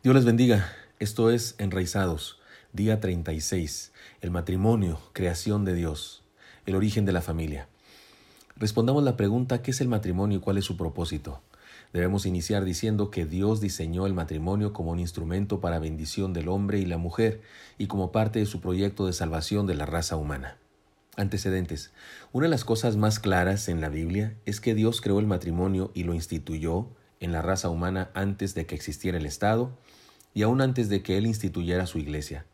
Dios les bendiga. Esto es Enraizados, día 36. El matrimonio, creación de Dios, el origen de la familia. Respondamos la pregunta ¿qué es el matrimonio y cuál es su propósito? Debemos iniciar diciendo que Dios diseñó el matrimonio como un instrumento para bendición del hombre y la mujer y como parte de su proyecto de salvación de la raza humana. Antecedentes. Una de las cosas más claras en la Biblia es que Dios creó el matrimonio y lo instituyó en la raza humana antes de que existiera el Estado y aún antes de que Él instituyera su iglesia.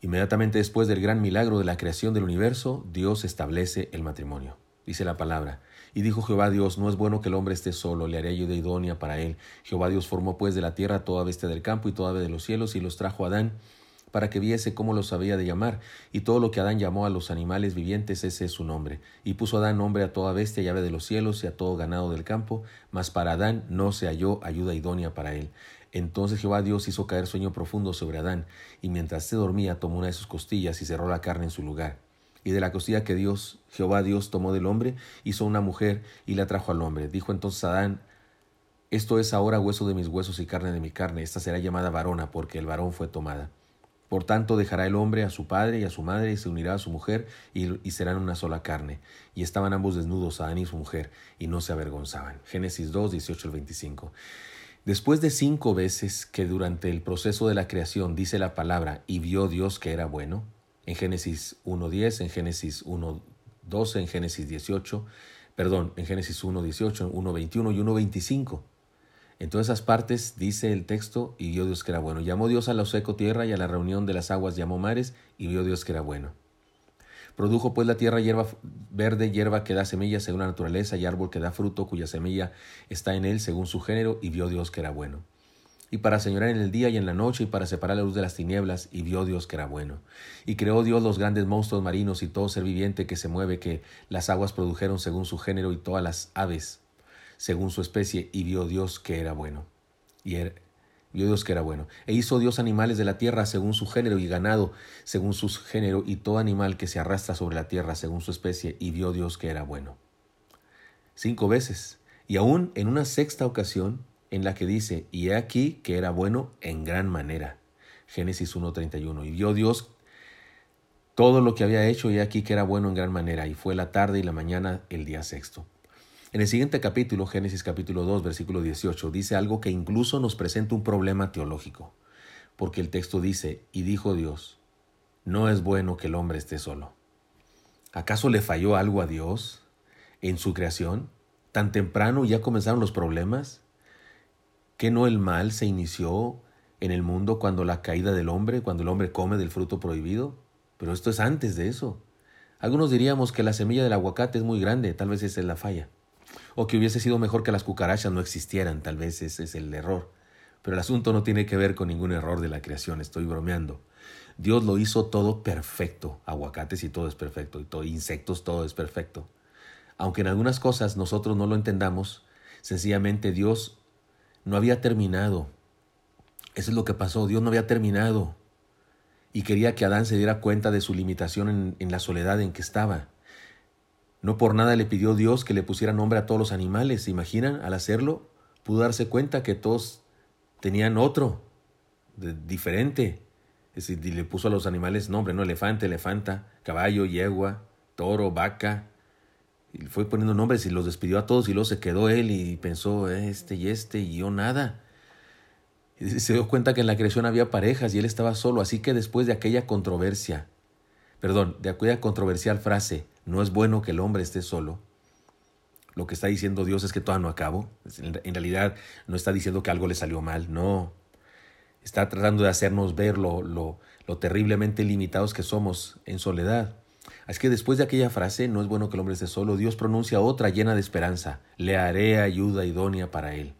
Inmediatamente después del gran milagro de la creación del universo, Dios establece el matrimonio. Dice la palabra, y dijo Jehová Dios, no es bueno que el hombre esté solo, le haré ayuda idónea para él. Jehová Dios formó pues de la tierra toda bestia del campo y toda ave de los cielos, y los trajo a Adán, para que viese cómo los había de llamar, y todo lo que Adán llamó a los animales vivientes, ese es su nombre. Y puso Adán nombre a toda bestia y ave de los cielos y a todo ganado del campo, mas para Adán no se halló ayuda idónea para él. Entonces Jehová Dios hizo caer sueño profundo sobre Adán, y mientras se dormía tomó una de sus costillas y cerró la carne en su lugar. Y de la costilla que Dios, Jehová Dios, tomó del hombre, hizo una mujer y la trajo al hombre. Dijo entonces Adán, Esto es ahora hueso de mis huesos y carne de mi carne, esta será llamada varona, porque el varón fue tomada. Por tanto dejará el hombre a su padre y a su madre y se unirá a su mujer y, serán una sola carne. Y estaban ambos desnudos, Adán y su mujer, y no se avergonzaban. Génesis 2, 18 al 25. Después de cinco veces que durante el proceso de la creación dice la palabra y vio Dios que era bueno, en Génesis 1.10, en Génesis 1.12, en Génesis 18, perdón, en Génesis 1.18, 1.21 y 1.25. En todas esas partes dice el texto y vio Dios que era bueno. Llamó Dios a la seco tierra y a la reunión de las aguas llamó mares y vio Dios que era bueno. Produjo pues la tierra hierba verde, hierba que da semilla según la naturaleza, y árbol que da fruto, cuya semilla está en él según su género, y vio Dios que era bueno. Y para señorar en el día y en la noche, y para separar la luz de las tinieblas, y vio Dios que era bueno. Y creó Dios los grandes monstruos marinos y todo ser viviente que se mueve, que las aguas produjeron según su género, y todas las aves según su especie, y vio Dios que era bueno. Y Vio Dios que era bueno. E hizo Dios animales de la tierra según su género y ganado según su género y todo animal que se arrastra sobre la tierra según su especie y vio Dios que era bueno. Cinco veces. Y aún en una sexta ocasión en la que dice, y he aquí que era bueno en gran manera. Génesis 1.31. Y vio Dios todo lo que había hecho y he aquí que era bueno en gran manera. Y fue la tarde y la mañana el día sexto. En el siguiente capítulo, Génesis capítulo 2, versículo 18, dice algo que incluso nos presenta un problema teológico, porque el texto dice, y dijo Dios, no es bueno que el hombre esté solo. ¿Acaso le falló algo a Dios en su creación? ¿Tan temprano ya comenzaron los problemas? ¿Que no el mal se inició en el mundo cuando la caída del hombre, cuando el hombre come del fruto prohibido? Pero esto es antes de eso. Algunos diríamos que la semilla del aguacate es muy grande, tal vez esa es la falla o que hubiese sido mejor que las cucarachas no existieran, tal vez ese es el error. Pero el asunto no tiene que ver con ningún error de la creación, estoy bromeando. Dios lo hizo todo perfecto, aguacates y todo es perfecto, y todo, insectos todo es perfecto. Aunque en algunas cosas nosotros no lo entendamos, sencillamente Dios no había terminado. Eso es lo que pasó, Dios no había terminado. Y quería que Adán se diera cuenta de su limitación en, en la soledad en que estaba. No por nada le pidió Dios que le pusiera nombre a todos los animales. ¿Se imaginan? Al hacerlo, pudo darse cuenta que todos tenían otro, diferente. Es decir, le puso a los animales nombre, ¿no? Elefante, elefanta, caballo, yegua, toro, vaca. Y fue poniendo nombres y los despidió a todos y luego se quedó él y pensó, este y este y yo nada. Y se dio cuenta que en la creación había parejas y él estaba solo. Así que después de aquella controversia, perdón, de aquella controversial frase, no es bueno que el hombre esté solo. Lo que está diciendo Dios es que todavía no acabo. En realidad no está diciendo que algo le salió mal, no. Está tratando de hacernos ver lo, lo, lo terriblemente limitados que somos en soledad. Es que después de aquella frase, no es bueno que el hombre esté solo, Dios pronuncia otra llena de esperanza. Le haré ayuda idónea para él.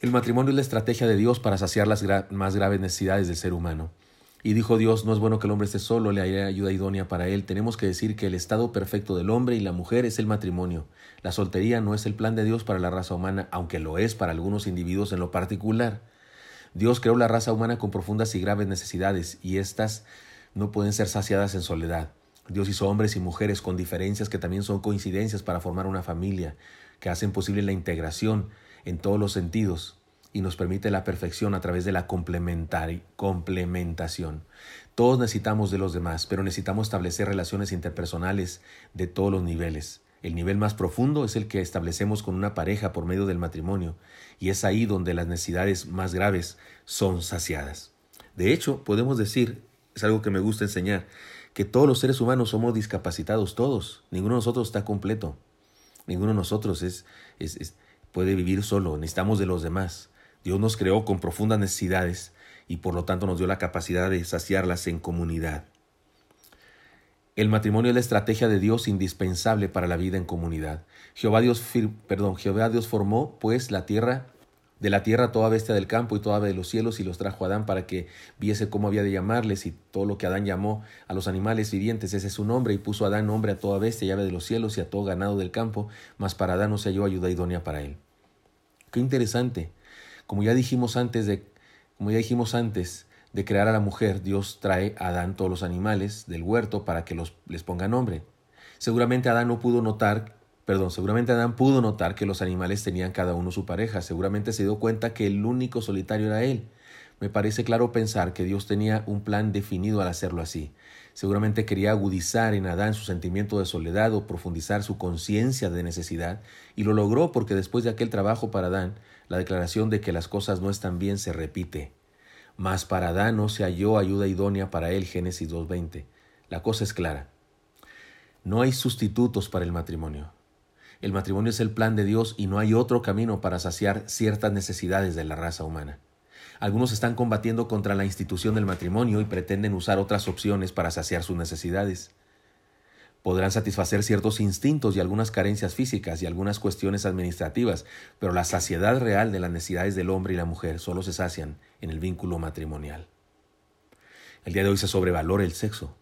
El matrimonio es la estrategia de Dios para saciar las más graves necesidades del ser humano. Y dijo Dios, no es bueno que el hombre esté solo, le haré ayuda idónea para él. Tenemos que decir que el estado perfecto del hombre y la mujer es el matrimonio. La soltería no es el plan de Dios para la raza humana, aunque lo es para algunos individuos en lo particular. Dios creó la raza humana con profundas y graves necesidades, y éstas no pueden ser saciadas en soledad. Dios hizo hombres y mujeres con diferencias que también son coincidencias para formar una familia, que hacen posible la integración en todos los sentidos y nos permite la perfección a través de la complementación. Todos necesitamos de los demás, pero necesitamos establecer relaciones interpersonales de todos los niveles. El nivel más profundo es el que establecemos con una pareja por medio del matrimonio, y es ahí donde las necesidades más graves son saciadas. De hecho, podemos decir, es algo que me gusta enseñar, que todos los seres humanos somos discapacitados, todos. Ninguno de nosotros está completo. Ninguno de nosotros es, puede vivir solo. Necesitamos de los demás. Dios nos creó con profundas necesidades y por lo tanto nos dio la capacidad de saciarlas en comunidad. El matrimonio es la estrategia de Dios indispensable para la vida en comunidad. Jehová Dios, perdón, Jehová Dios formó pues la tierra de la tierra toda bestia del campo y toda ave de los cielos y los trajo a Adán para que viese cómo había de llamarles y todo lo que Adán llamó a los animales vivientes, ese es su nombre, y puso Adán nombre a toda bestia y ave de los cielos y a todo ganado del campo, mas para Adán no se halló ayuda idónea para él. Qué interesante. Como ya dijimos antes de, como ya dijimos antes de crear a la mujer, Dios trae a Adán todos los animales del huerto para que los, les ponga nombre. Seguramente Adán no pudo notar Perdón, seguramente Adán pudo notar que los animales tenían cada uno su pareja, seguramente se dio cuenta que el único solitario era él. Me parece claro pensar que Dios tenía un plan definido al hacerlo así. Seguramente quería agudizar en Adán su sentimiento de soledad o profundizar su conciencia de necesidad, y lo logró porque después de aquel trabajo para Adán, la declaración de que las cosas no están bien se repite. Mas para Adán no se halló ayuda idónea para él, Génesis 2.20. La cosa es clara. No hay sustitutos para el matrimonio. El matrimonio es el plan de Dios y no hay otro camino para saciar ciertas necesidades de la raza humana. Algunos están combatiendo contra la institución del matrimonio y pretenden usar otras opciones para saciar sus necesidades. Podrán satisfacer ciertos instintos y algunas carencias físicas y algunas cuestiones administrativas, pero la saciedad real de las necesidades del hombre y la mujer solo se sacian en el vínculo matrimonial. El día de hoy se sobrevalora el sexo.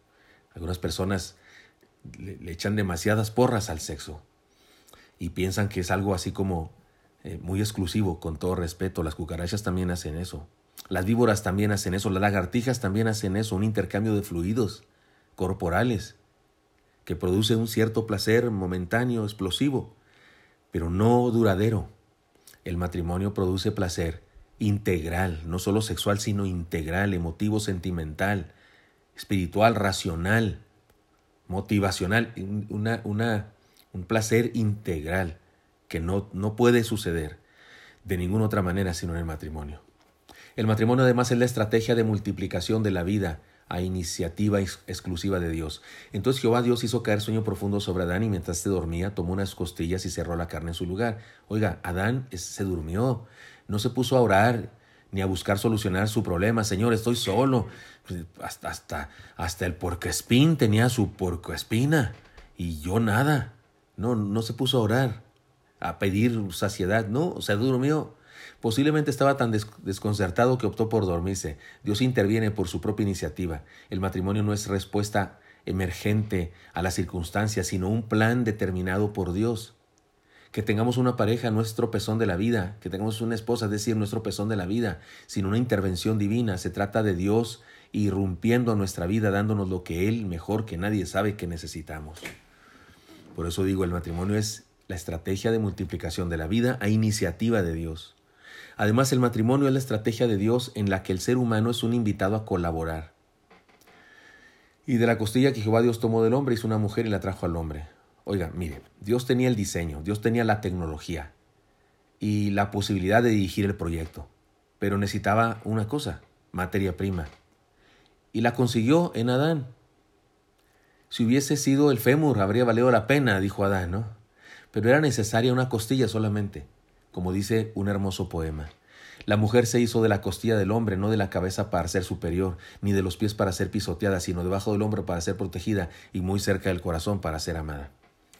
Algunas personas le, le echan demasiadas porras al sexo y piensan que es algo así como eh, muy exclusivo, con todo respeto. Las cucarachas también hacen eso. Las víboras también hacen eso. Las lagartijas también hacen eso. Un intercambio de fluidos corporales que produce un cierto placer momentáneo, explosivo, pero no duradero. El matrimonio produce placer integral, no solo sexual, sino integral, emotivo, sentimental, espiritual, racional, motivacional, una, una un placer integral que no, no puede suceder de ninguna otra manera sino en el matrimonio. El matrimonio además es la estrategia de multiplicación de la vida a iniciativa exclusiva de Dios. Entonces Jehová Dios hizo caer sueño profundo sobre Adán y mientras se dormía tomó unas costillas y cerró la carne en su lugar. Oiga, Adán se durmió, no se puso a orar ni a buscar solucionar su problema. Señor, estoy solo. Hasta, hasta, hasta el espín tenía su espina y yo nada. No, no se puso a orar, a pedir saciedad, no, se durmió. Posiblemente estaba tan desconcertado que optó por dormirse. Dios interviene por su propia iniciativa. El matrimonio no es respuesta emergente a las circunstancias, sino un plan determinado por Dios. Que tengamos una pareja nuestro pezón de la vida, que tengamos una esposa, es decir, nuestro pezón de la vida, sino una intervención divina. Se trata de Dios irrumpiendo nuestra vida, dándonos lo que Él mejor que nadie sabe que necesitamos. Por eso digo, el matrimonio es la estrategia de multiplicación de la vida a iniciativa de Dios. Además, el matrimonio es la estrategia de Dios en la que el ser humano es un invitado a colaborar. Y de la costilla que Jehová Dios tomó del hombre hizo una mujer y la trajo al hombre. Oiga, mire, Dios tenía el diseño, Dios tenía la tecnología y la posibilidad de dirigir el proyecto, pero necesitaba una cosa, materia prima. Y la consiguió en Adán. Si hubiese sido el fémur, habría valido la pena, dijo Adán, ¿no? Pero era necesaria una costilla solamente, como dice un hermoso poema. La mujer se hizo de la costilla del hombre, no de la cabeza para ser superior, ni de los pies para ser pisoteada, sino debajo del hombro para ser protegida y muy cerca del corazón para ser amada.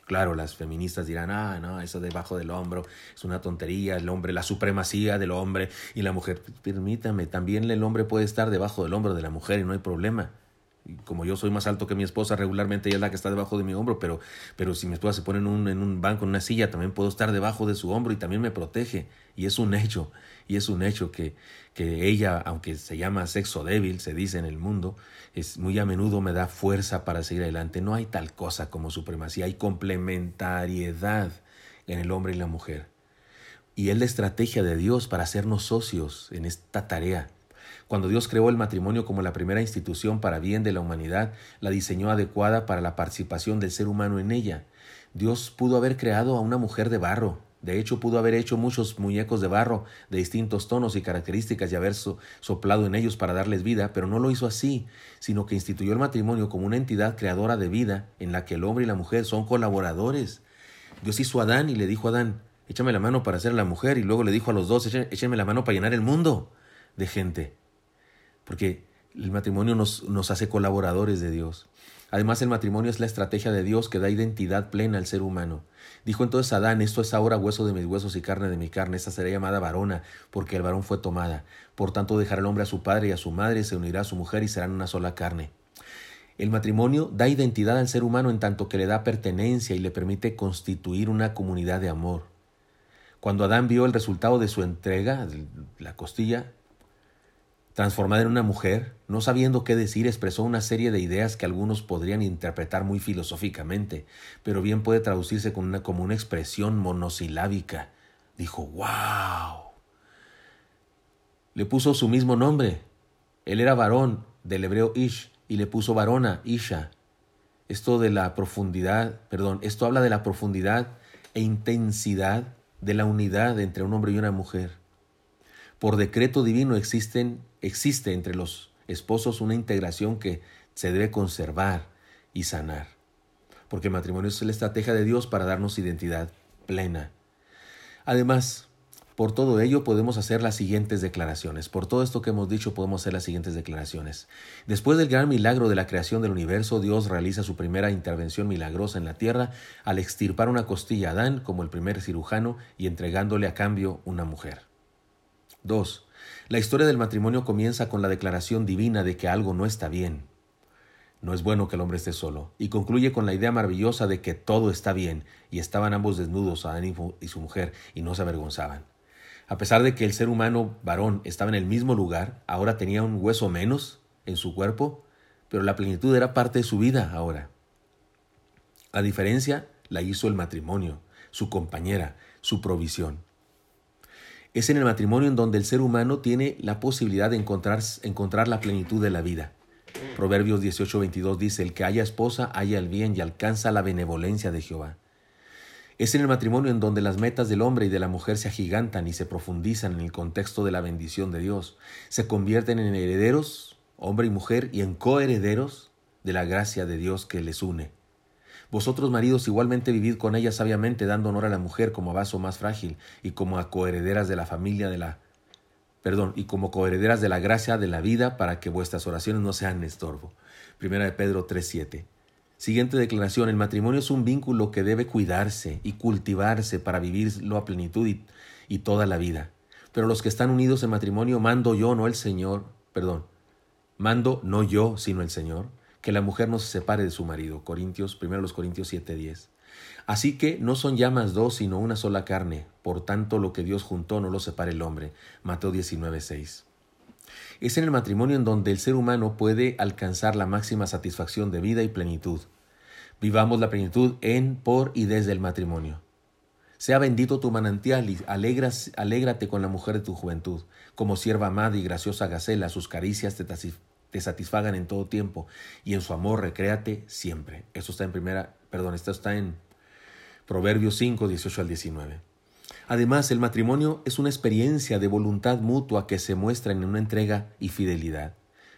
Claro, las feministas dirán, ah, no, eso debajo del hombro es una tontería, el hombre, la supremacía del hombre y la mujer. Permítame, también el hombre puede estar debajo del hombro de la mujer y no hay problema como yo soy más alto que mi esposa, regularmente ella es la que está debajo de mi hombro, pero, pero si mi esposa se pone en un, en un banco, en una silla, también puedo estar debajo de su hombro y también me protege. Y es un hecho, y es un hecho que, que ella, aunque se llama sexo débil, se dice en el mundo, es muy a menudo me da fuerza para seguir adelante. No hay tal cosa como supremacía, hay complementariedad en el hombre y la mujer. y es la estrategia de Dios para hacernos socios en esta tarea. Cuando Dios creó el matrimonio como la primera institución para bien de la humanidad, la diseñó adecuada para la participación del ser humano en ella. Dios pudo haber creado a una mujer de barro, de hecho, pudo haber hecho muchos muñecos de barro de distintos tonos y características y haber soplado en ellos para darles vida, pero no lo hizo así, sino que instituyó el matrimonio como una entidad creadora de vida en la que el hombre y la mujer son colaboradores. Dios hizo a Adán y le dijo a Adán, échame la mano para ser la mujer, y luego le dijo a los dos, échame la mano para llenar el mundo de gente. Porque el matrimonio nos, nos hace colaboradores de Dios. Además, el matrimonio es la estrategia de Dios que da identidad plena al ser humano. Dijo entonces Adán, esto es ahora hueso de mis huesos y carne de mi carne, esta será llamada varona, porque el varón fue tomada. Por tanto, dejará el hombre a su padre y a su madre, se unirá a su mujer y serán una sola carne. El matrimonio da identidad al ser humano en tanto que le da pertenencia y le permite constituir una comunidad de amor. Cuando Adán vio el resultado de su entrega, la costilla, Transformada en una mujer, no sabiendo qué decir, expresó una serie de ideas que algunos podrían interpretar muy filosóficamente, pero bien puede traducirse como una expresión monosilábica. Dijo, ¡Wow! Le puso su mismo nombre. Él era varón, del hebreo Ish, y le puso varona, Isha. Esto de la profundidad, perdón, esto habla de la profundidad e intensidad de la unidad entre un hombre y una mujer. Por decreto divino existen, existe entre los esposos una integración que se debe conservar y sanar. Porque el matrimonio es la estrategia de Dios para darnos identidad plena. Además, por todo ello podemos hacer las siguientes declaraciones. Por todo esto que hemos dicho podemos hacer las siguientes declaraciones. Después del gran milagro de la creación del universo, Dios realiza su primera intervención milagrosa en la tierra al extirpar una costilla a Adán como el primer cirujano y entregándole a cambio una mujer. 2. La historia del matrimonio comienza con la declaración divina de que algo no está bien. No es bueno que el hombre esté solo, y concluye con la idea maravillosa de que todo está bien, y estaban ambos desnudos, Adán y su mujer, y no se avergonzaban. A pesar de que el ser humano varón estaba en el mismo lugar, ahora tenía un hueso menos en su cuerpo, pero la plenitud era parte de su vida ahora. La diferencia la hizo el matrimonio, su compañera, su provisión. Es en el matrimonio en donde el ser humano tiene la posibilidad de encontrar, encontrar la plenitud de la vida. Proverbios 18:22 dice, el que haya esposa haya el bien y alcanza la benevolencia de Jehová. Es en el matrimonio en donde las metas del hombre y de la mujer se agigantan y se profundizan en el contexto de la bendición de Dios. Se convierten en herederos, hombre y mujer, y en coherederos de la gracia de Dios que les une. Vosotros, maridos, igualmente vivid con ella sabiamente, dando honor a la mujer como a vaso más frágil y como a coherederas de la familia de la perdón, y como coherederas de la gracia de la vida para que vuestras oraciones no sean estorbo. Primera de Pedro 3:7. Siguiente declaración, el matrimonio es un vínculo que debe cuidarse y cultivarse para vivirlo a plenitud y, y toda la vida. Pero los que están unidos en matrimonio mando yo, no el Señor, perdón, mando no yo, sino el Señor que la mujer no se separe de su marido. Corintios, 1 Corintios 7:10. Así que no son ya más dos, sino una sola carne. Por tanto, lo que Dios juntó no lo separe el hombre. Mateo 19:6. Es en el matrimonio en donde el ser humano puede alcanzar la máxima satisfacción de vida y plenitud. Vivamos la plenitud en, por y desde el matrimonio. Sea bendito tu manantial y alégrate con la mujer de tu juventud. Como sierva amada y graciosa Gacela, sus caricias te, te satisfagan en todo tiempo y en su amor recréate siempre. Esto está en primera, perdón, esto está en Proverbios 5, 18 al 19. Además, el matrimonio es una experiencia de voluntad mutua que se muestra en una entrega y fidelidad.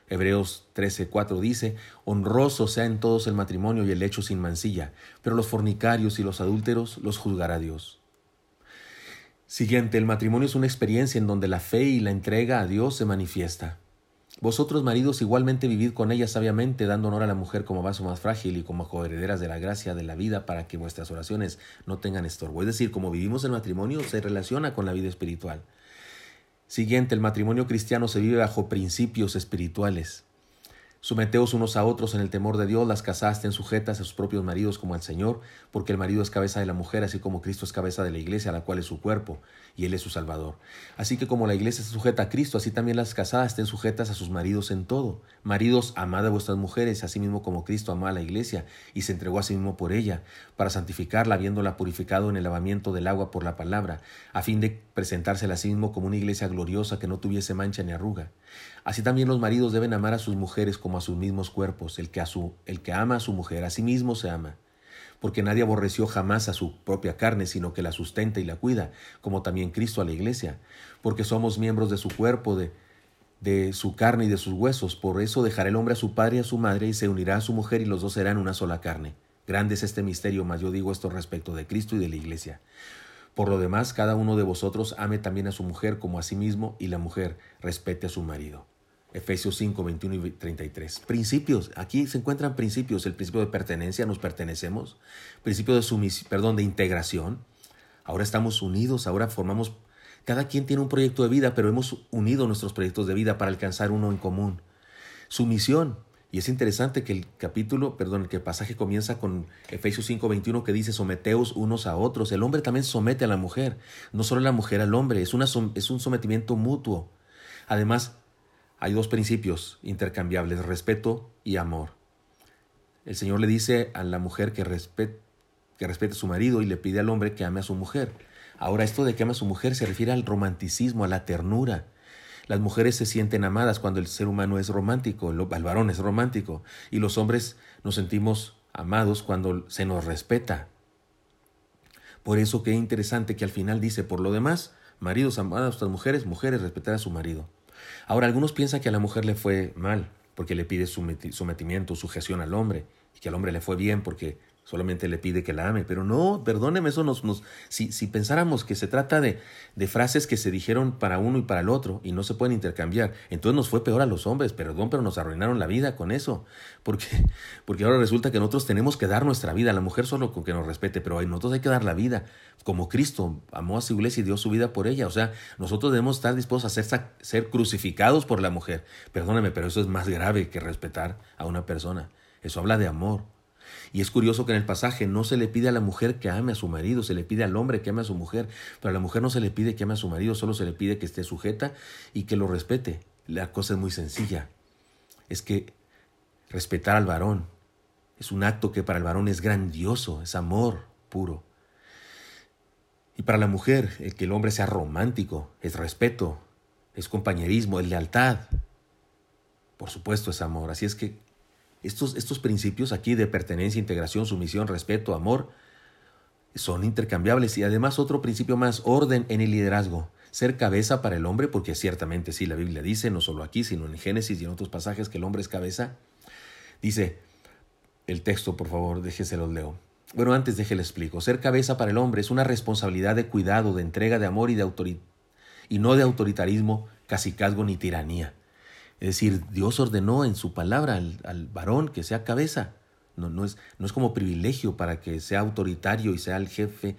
Hebreos 13:4 dice, honroso sea en todos el matrimonio y el hecho sin mancilla, pero los fornicarios y los adúlteros los juzgará Dios. Siguiente, el matrimonio es una experiencia en donde la fe y la entrega a Dios se manifiesta. Vosotros, maridos, igualmente vivid con ella sabiamente, dando honor a la mujer como vaso más frágil y como coherederas de la gracia de la vida, para que vuestras oraciones no tengan estorbo. Es decir, como vivimos el matrimonio, se relaciona con la vida espiritual. Siguiente, el matrimonio cristiano se vive bajo principios espirituales. Someteos unos a otros en el temor de Dios, las casadas estén sujetas a sus propios maridos como al Señor, porque el marido es cabeza de la mujer, así como Cristo es cabeza de la iglesia, la cual es su cuerpo, y Él es su Salvador. Así que como la iglesia está sujeta a Cristo, así también las casadas estén sujetas a sus maridos en todo. Maridos, amad a vuestras mujeres, así mismo como Cristo amó a la iglesia, y se entregó a sí mismo por ella, para santificarla, habiéndola purificado en el lavamiento del agua por la palabra, a fin de presentársela a sí mismo como una iglesia gloriosa que no tuviese mancha ni arruga. Así también los maridos deben amar a sus mujeres como a sus mismos cuerpos. El que, ama a su mujer, a sí mismo se ama. Porque nadie aborreció jamás a su propia carne, sino que la sustenta y la cuida, como también Cristo a la iglesia. Porque somos miembros de su cuerpo, de, de su carne y de sus huesos. Por eso dejará el hombre a su padre y a su madre, y se unirá a su mujer, y los dos serán una sola carne. Grande es este misterio, mas yo digo esto respecto de Cristo y de la iglesia. Por lo demás, cada uno de vosotros ame también a su mujer como a sí mismo, y la mujer respete a su marido. Efesios 5, 21 y 33. Principios. Aquí se encuentran principios. El principio de pertenencia, nos pertenecemos. Principio de sumisión, perdón, de integración. Ahora estamos unidos, ahora formamos... Cada quien tiene un proyecto de vida, pero hemos unido nuestros proyectos de vida para alcanzar uno en común. Sumisión. Y es interesante que el capítulo, perdón, que el pasaje comienza con Efesios 5, 21 que dice someteos unos a otros. El hombre también somete a la mujer, no solo la mujer al hombre, es, una, es un sometimiento mutuo. Además, hay dos principios intercambiables, respeto y amor. El Señor le dice a la mujer que respete, a su marido y le pide al hombre que ame a su mujer. Ahora esto de que ama a su mujer se refiere al romanticismo, a la ternura. Las mujeres se sienten amadas cuando el ser humano es romántico, el varón es romántico, y los hombres nos sentimos amados cuando se nos respeta. Por eso qué interesante que al final dice, por lo demás, maridos amados a nuestras mujeres, mujeres respetar a su marido. Ahora, algunos piensan que a la mujer le fue mal porque le pide sometimiento, sujeción al hombre, y que al hombre le fue bien porque solamente le pide que la ame. Pero no, perdóneme, eso nos... nos si, si pensáramos que se trata de, de frases que se dijeron para uno y para el otro y no se pueden intercambiar, entonces nos fue peor a los hombres, perdón, pero nos arruinaron la vida con eso. Porque, porque ahora resulta que nosotros tenemos que dar nuestra vida, a la mujer solo con que nos respete, pero nosotros hay que dar la vida. Como Cristo amó a su iglesia y dio su vida por ella. O sea, nosotros debemos estar dispuestos a ser, ser crucificados por la mujer. Perdóneme, pero eso es más grave que respetar a una persona. Eso habla de amor. Y es curioso que en el pasaje no se le pide a la mujer que ame a su marido, se le pide al hombre que ame a su mujer, pero a la mujer no se le pide que ame a su marido, solo se le pide que esté sujeta y que lo respete. La cosa es muy sencilla. Es que respetar al varón es un acto que para el varón es grandioso, es amor puro. Y para la mujer, el que el hombre sea romántico, es respeto, es compañerismo, es lealtad. Por supuesto, es amor. Así es que estos, estos principios aquí de pertenencia, integración, sumisión, respeto, amor, son intercambiables. Y además otro principio más, orden en el liderazgo. Ser cabeza para el hombre, porque ciertamente sí, la Biblia dice, no solo aquí, sino en Génesis y en otros pasajes, que el hombre es cabeza. Dice el texto, por favor, déjeselo leo. Bueno, antes déjele explico. Ser cabeza para el hombre es una responsabilidad de cuidado, de entrega de amor y, de y no de autoritarismo, casicazgo ni tiranía. Es decir, Dios ordenó en su palabra al, varón que sea cabeza. No, es, no es como privilegio para que sea autoritario y sea el jefe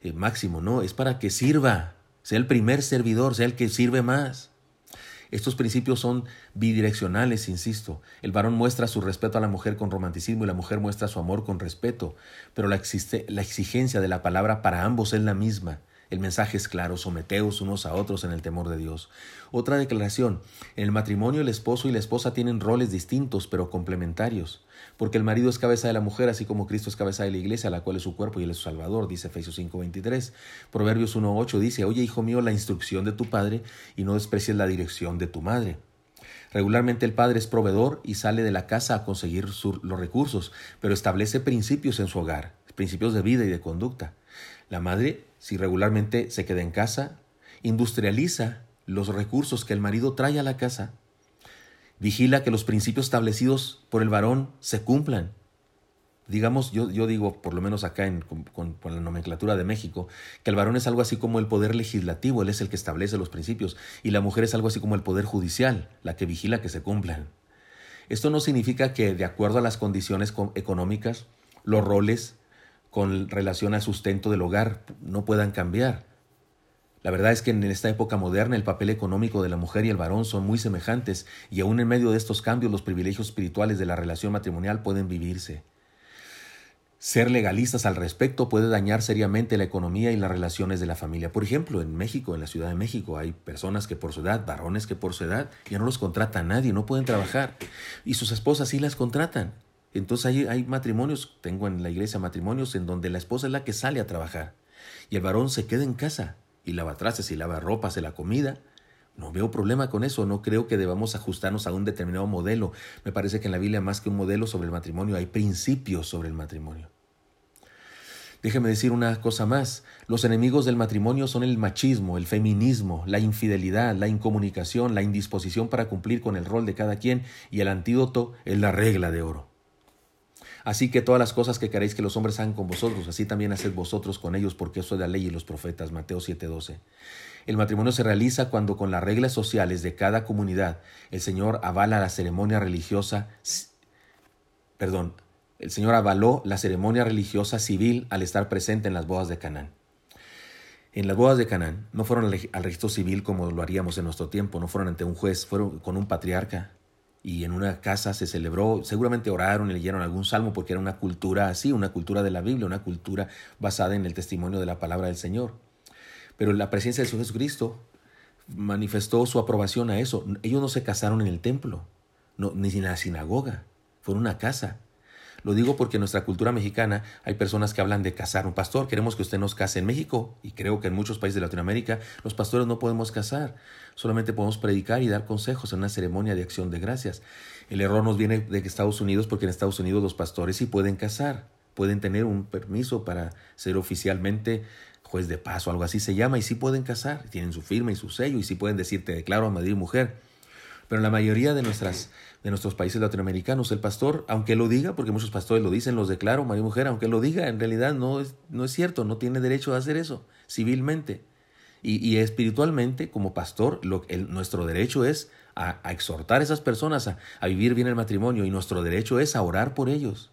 eh, máximo, no, es para que sirva, sea el primer servidor, sea el que sirve más. Estos principios son bidireccionales, insisto. El varón muestra su respeto a la mujer con romanticismo y la mujer muestra su amor con respeto, pero la exigencia de la palabra para ambos es la misma. El mensaje es claro, someteos unos a otros en el temor de Dios. Otra declaración, en el matrimonio el esposo y la esposa tienen roles distintos pero complementarios, porque el marido es cabeza de la mujer, así como Cristo es cabeza de la iglesia, la cual es su cuerpo y él es su Salvador, dice Efesios 5:23. Proverbios 1:8 dice, oye hijo mío, la instrucción de tu padre y no desprecies la dirección de tu madre. Regularmente el padre es proveedor y sale de la casa a conseguir los recursos, pero establece principios en su hogar, principios de vida y de conducta. La madre, si regularmente se queda en casa, industrializa los recursos que el marido trae a la casa, vigila que los principios establecidos por el varón se cumplan. Digamos, yo, yo digo, por lo menos acá en, con, con, la nomenclatura de México, que el varón es algo así como el poder legislativo, él es el que establece los principios, y la mujer es algo así como el poder judicial, la que vigila que se cumplan. Esto no significa que, de acuerdo a las condiciones económicas, los roles con relación al sustento del hogar no puedan cambiar. La verdad es que en esta época moderna el papel económico de la mujer y el varón son muy semejantes y aún en medio de estos cambios los privilegios espirituales de la relación matrimonial pueden vivirse. Ser legalistas al respecto puede dañar seriamente la economía y las relaciones de la familia. Por ejemplo, en México, en la Ciudad de México, hay personas que por su edad, varones que por su edad, ya no los contrata nadie, no pueden trabajar. Y sus esposas sí las contratan. Entonces hay, hay matrimonios, tengo en la iglesia matrimonios en donde la esposa es la que sale a trabajar y el varón se queda en casa y lava trastes y lava ropa, hace la comida. No veo problema con eso, no creo que debamos ajustarnos a un determinado modelo. Me parece que en la Biblia más que un modelo sobre el matrimonio hay principios sobre el matrimonio. Déjeme decir una cosa más. Los enemigos del matrimonio son el machismo, el feminismo, la infidelidad, la incomunicación, la indisposición para cumplir con el rol de cada quien y el antídoto es la regla de oro. Así que todas las cosas que queréis que los hombres hagan con vosotros, así también haced vosotros con ellos, porque eso es la ley y los profetas. Mateo 7:12. El matrimonio se realiza cuando con las reglas sociales de cada comunidad el Señor avala la ceremonia religiosa, perdón, el Señor avaló la ceremonia religiosa civil al estar presente en las bodas de Canaán. En las bodas de Canaán no fueron al registro civil como lo haríamos en nuestro tiempo, no fueron ante un juez, fueron con un patriarca y en una casa se celebró, seguramente oraron y leyeron algún salmo porque era una cultura así, una cultura de la Biblia, una cultura basada en el testimonio de la palabra del Señor. Pero la presencia de Jesucristo manifestó su aprobación a eso. Ellos no se casaron en el templo, ni en la sinagoga, fue una casa. Lo digo porque en nuestra cultura mexicana hay personas que hablan de casar un pastor. Queremos que usted nos case en México y creo que en muchos países de Latinoamérica los pastores no podemos casar. Solamente podemos predicar y dar consejos en una ceremonia de acción de gracias. El error nos viene de Estados Unidos porque en Estados Unidos los pastores sí pueden casar. Pueden tener un permiso para ser oficialmente juez de paso, algo así se llama, y sí pueden casar. Tienen su firma y su sello y sí pueden decir te declaro a Madrid mujer. Pero en la mayoría de, nuestras, de nuestros países latinoamericanos, el pastor, aunque lo diga, porque muchos pastores lo dicen, los declaro, marido y mujer, aunque lo diga, en realidad no es, no es cierto, no tiene derecho a hacer eso civilmente. Y, espiritualmente, como pastor, lo, nuestro derecho es a, exhortar a esas personas a, vivir bien el matrimonio y nuestro derecho es a orar por ellos.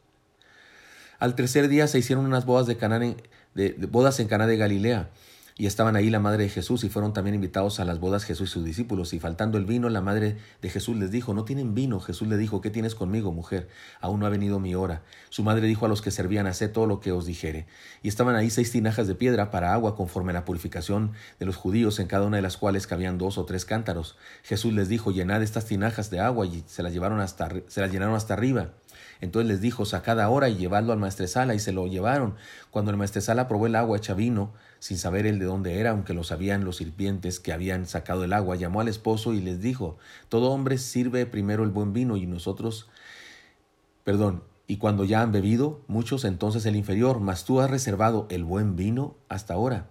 Al tercer día se hicieron unas bodas de, Cana de, bodas en Caná de Galilea y estaban ahí la madre de Jesús y fueron también invitados a las bodas Jesús y sus discípulos. Y faltando el vino, la madre de Jesús les dijo, no tienen vino. Jesús le dijo, ¿qué tienes conmigo, mujer? Aún no ha venido mi hora. Su madre dijo a los que servían, haced todo lo que os dijere. Y estaban ahí seis tinajas de piedra para agua conforme a la purificación de los judíos, en cada una de las cuales cabían dos o tres cántaros. Jesús les dijo, llenad estas tinajas de agua y se las, llevaron hasta, se las llenaron hasta arriba. Entonces les dijo, sacad ahora y llevadlo al maestresala, y se lo llevaron. Cuando el maestresala probó el agua hecha vino, sin saber él de dónde era, aunque lo sabían los sirvientes que habían sacado el agua, llamó al esposo y les dijo, todo hombre sirve primero el buen vino y nosotros, perdón, y cuando ya han bebido muchos, entonces el inferior, mas tú has reservado el buen vino hasta ahora.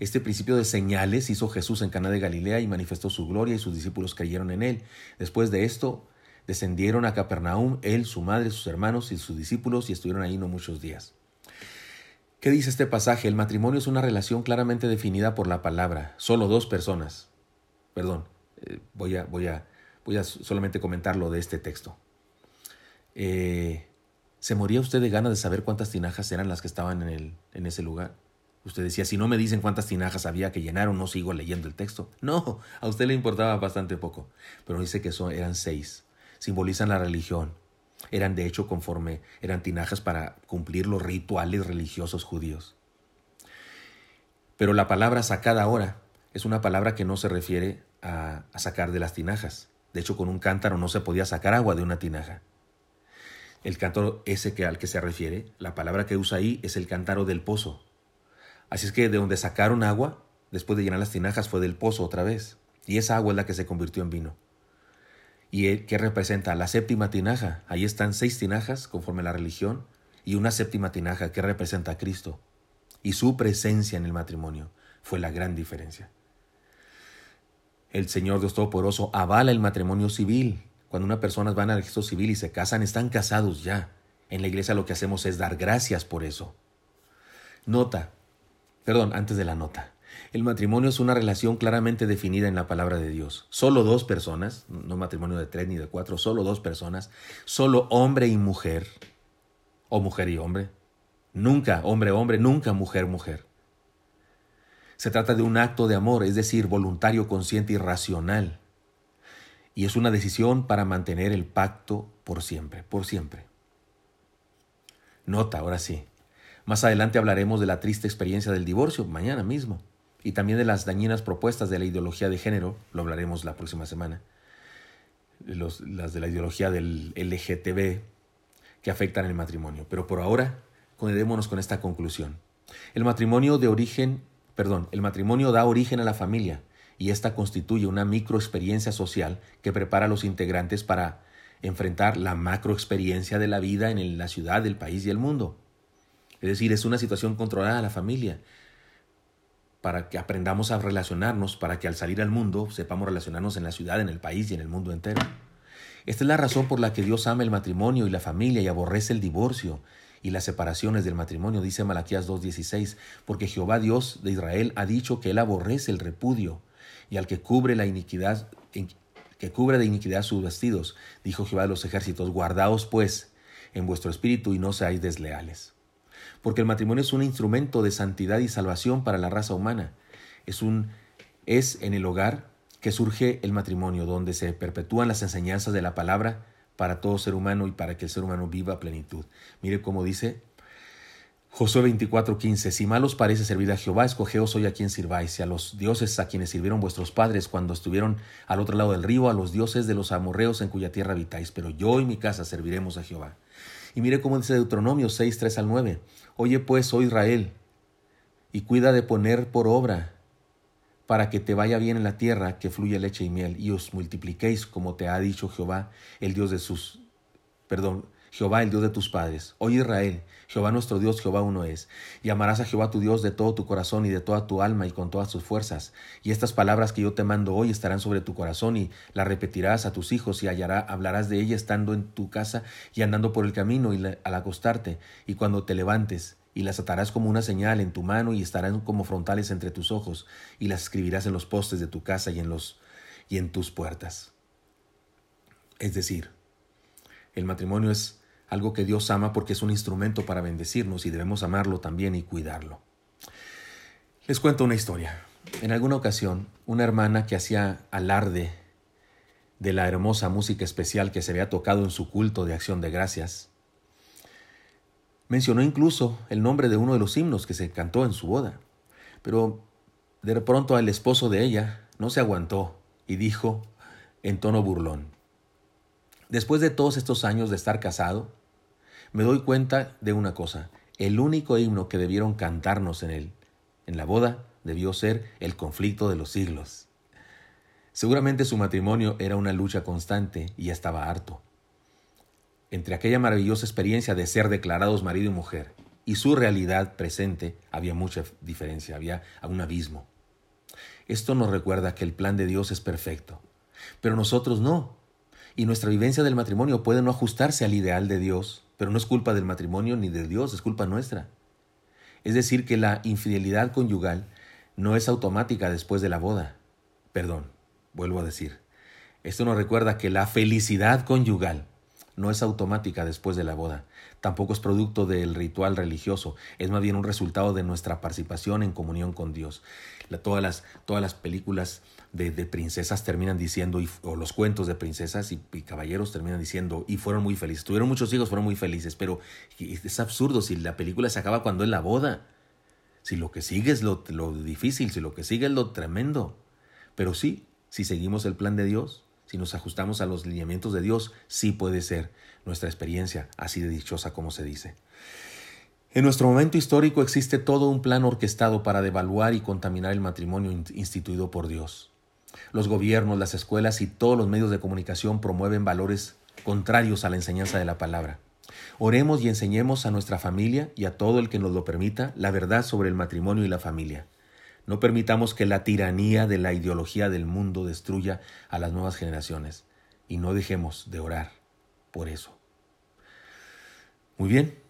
Este principio de señales hizo Jesús en Cana de Galilea y manifestó su gloria y sus discípulos creyeron en él. Después de esto, descendieron a Capernaum, él, su madre, sus hermanos y sus discípulos y estuvieron ahí no muchos días. ¿Qué dice este pasaje? El matrimonio es una relación claramente definida por la palabra. Solo dos personas. Perdón, eh, voy, a, voy, a, voy a solamente comentar lo de este texto. Eh, ¿Se moría usted de ganas de saber cuántas tinajas eran las que estaban en, el, en ese lugar? Usted decía, si no me dicen cuántas tinajas había que llenar o no sigo leyendo el texto. No, a usted le importaba bastante poco, pero dice que son, eran seis. Simbolizan la religión, eran de hecho conforme, eran tinajas para cumplir los rituales religiosos judíos. Pero la palabra sacada ahora es una palabra que no se refiere a, sacar de las tinajas. De hecho, con un cántaro no se podía sacar agua de una tinaja. El cántaro ese que al que se refiere, la palabra que usa ahí es el cántaro del pozo. Así es que de donde sacaron agua, después de llenar las tinajas, fue del pozo otra vez. Y esa agua es la que se convirtió en vino. ¿Y qué representa? La séptima tinaja. Ahí están seis tinajas conforme la religión y una séptima tinaja que representa a Cristo. Y su presencia en el matrimonio fue la gran diferencia. El Señor Dios Todopoderoso avala el matrimonio civil. Cuando una persona va al registro civil y se casan, están casados ya. En la iglesia lo que hacemos es dar gracias por eso. Nota, perdón, antes de la nota. El matrimonio es una relación claramente definida en la palabra de Dios. Solo dos personas, no matrimonio de tres ni de cuatro, solo dos personas, solo hombre y mujer, o mujer y hombre. Nunca hombre-hombre, nunca mujer-mujer. Se trata de un acto de amor, es decir, voluntario, consciente y racional. Y es una decisión para mantener el pacto por siempre, por siempre. Nota, ahora sí. Más adelante hablaremos de la triste experiencia del divorcio, mañana mismo, y también de las dañinas propuestas de la ideología de género, lo hablaremos la próxima semana, las de la ideología del LGTB que afectan el matrimonio. Pero por ahora, quedémonos con esta conclusión. El matrimonio de origen, perdón, el matrimonio da origen a la familia y esta constituye una microexperiencia social que prepara a los integrantes para enfrentar la macroexperiencia de la vida en la ciudad, el país y el mundo. Es decir, es una situación controlada a la familia para que aprendamos a relacionarnos, para que al salir al mundo sepamos relacionarnos en la ciudad, en el país y en el mundo entero. Esta es la razón por la que Dios ama el matrimonio y la familia y aborrece el divorcio y las separaciones del matrimonio, dice Malaquías 2.16, porque Jehová Dios de Israel ha dicho que él aborrece el repudio y al que cubre la iniquidad, que cubre de iniquidad sus vestidos, dijo Jehová de los ejércitos, guardaos pues en vuestro espíritu y no seáis desleales. Porque el matrimonio es un instrumento de santidad y salvación para la raza humana. Es un es en el hogar que surge el matrimonio, donde se perpetúan las enseñanzas de la palabra para todo ser humano y para que el ser humano viva plenitud. Mire cómo dice Josué 24:15, si mal os parece servir a Jehová, escogeos hoy a quien sirváis, y a los dioses a quienes sirvieron vuestros padres cuando estuvieron al otro lado del río, a los dioses de los amorreos en cuya tierra habitáis, pero yo y mi casa serviremos a Jehová. Y mire cómo dice Deuteronomio 6, 3 al 9, oye pues, oh Israel, y cuida de poner por obra para que te vaya bien en la tierra que fluye leche y miel, y os multipliquéis como te ha dicho Jehová, el Dios de sus, perdón, Jehová el Dios de tus padres. Oye Israel, Jehová nuestro Dios, Jehová uno es. Y amarás a Jehová tu Dios de todo tu corazón y de toda tu alma y con todas tus fuerzas. Y estas palabras que yo te mando hoy estarán sobre tu corazón y las repetirás a tus hijos y hallará, hablarás de ellas estando en tu casa y andando por el camino y al acostarte y cuando te levantes y las atarás como una señal en tu mano y estarán como frontales entre tus ojos y las escribirás en los postes de tu casa y en los y en tus puertas. Es decir, el matrimonio es algo que Dios ama porque es un instrumento para bendecirnos y debemos amarlo también y cuidarlo. Les cuento una historia. En alguna ocasión, una hermana que hacía alarde de la hermosa música especial que se había tocado en su culto de acción de gracias, mencionó incluso el nombre de uno de los himnos que se cantó en su boda. Pero de pronto el esposo de ella no se aguantó y dijo en tono burlón, Después de todos estos años de estar casado, me doy cuenta de una cosa. El único himno que debieron cantarnos en él, en la boda, debió ser el conflicto de los siglos. Seguramente su matrimonio era una lucha constante y ya estaba harto. Entre aquella maravillosa experiencia de ser declarados marido y mujer y su realidad presente había mucha diferencia, había un abismo. Esto nos recuerda que el plan de Dios es perfecto, pero nosotros no. Y nuestra vivencia del matrimonio puede no ajustarse al ideal de Dios, pero no es culpa del matrimonio ni de Dios, es culpa nuestra. Es decir, que la infidelidad conyugal no es automática después de la boda. Perdón, vuelvo a decir. Esto nos recuerda que la felicidad conyugal no es automática después de la boda, tampoco es producto del ritual religioso, es más bien un resultado de nuestra participación en comunión con Dios. Todas, las, todas las películas de, princesas terminan diciendo, o los cuentos de princesas y, caballeros terminan diciendo, y fueron muy felices. Tuvieron muchos hijos, fueron muy felices, pero es absurdo si la película se acaba cuando es la boda. Si lo que sigue es lo, lo difícil, si lo que sigue es lo tremendo. Pero sí, si seguimos el plan de Dios, si nos ajustamos a los lineamientos de Dios, sí puede ser nuestra experiencia así de dichosa como se dice. En nuestro momento histórico existe todo un plan orquestado para devaluar y contaminar el matrimonio instituido por Dios. Los gobiernos, las escuelas y todos los medios de comunicación promueven valores contrarios a la enseñanza de la palabra. Oremos y enseñemos a nuestra familia y a todo el que nos lo permita la verdad sobre el matrimonio y la familia. No permitamos que la tiranía de la ideología del mundo destruya a las nuevas generaciones y no dejemos de orar por eso. Muy bien,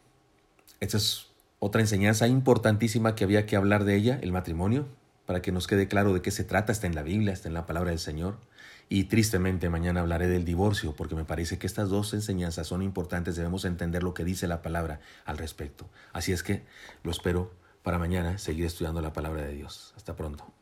esta es otra enseñanza importantísima que había que hablar de ella, el matrimonio, para que nos quede claro de qué se trata, está en la Biblia, está en la palabra del Señor. Y tristemente mañana hablaré del divorcio, porque me parece que estas dos enseñanzas son importantes, debemos entender lo que dice la palabra al respecto. Así es que lo espero para mañana seguir estudiando la palabra de Dios. Hasta pronto.